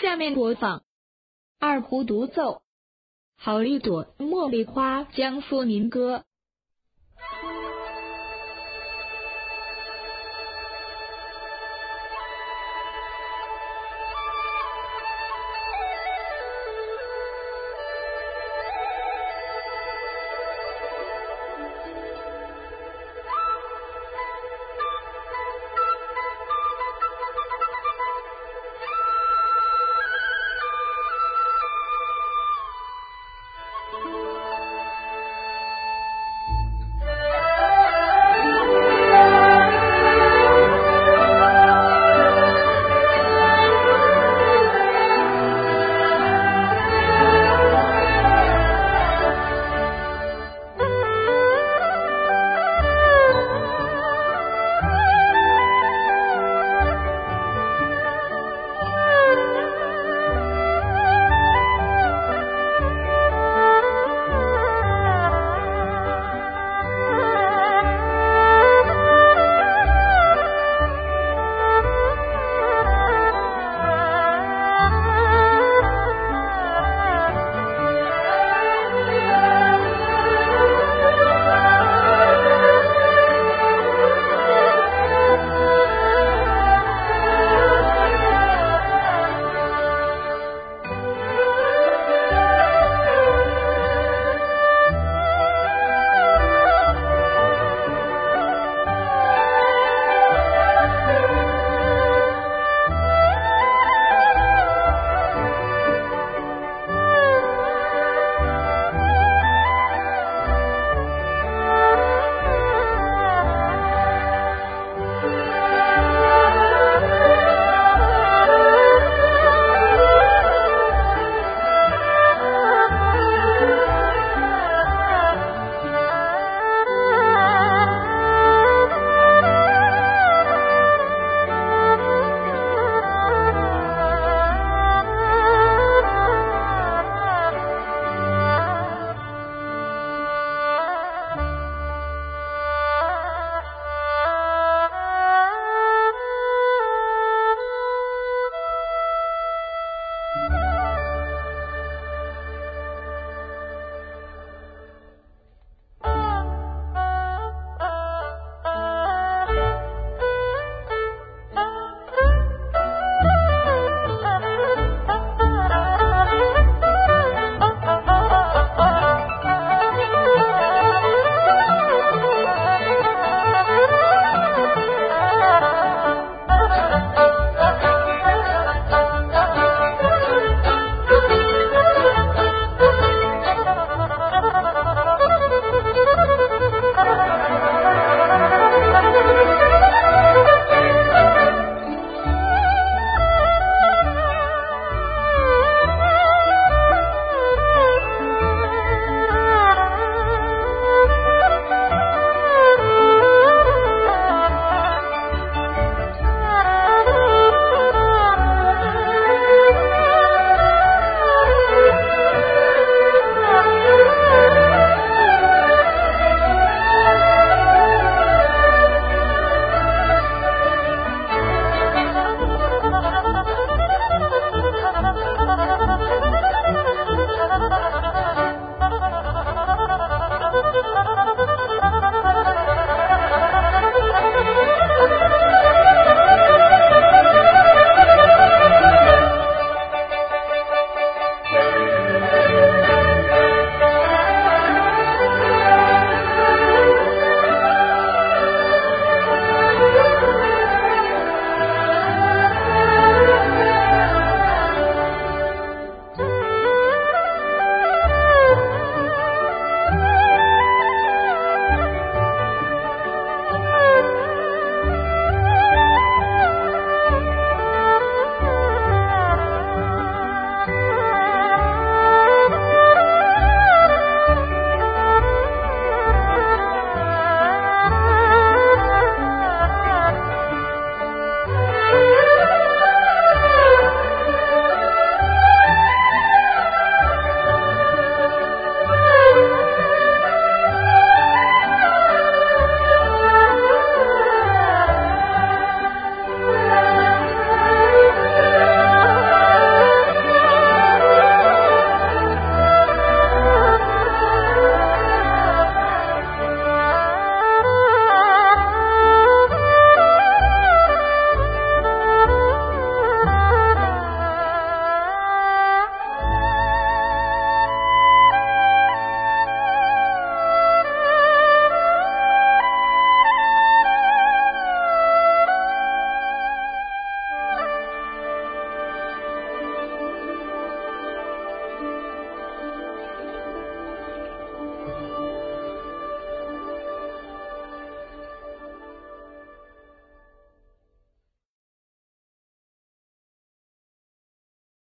下面播放。二胡独奏。好一朵茉莉花江苏民歌。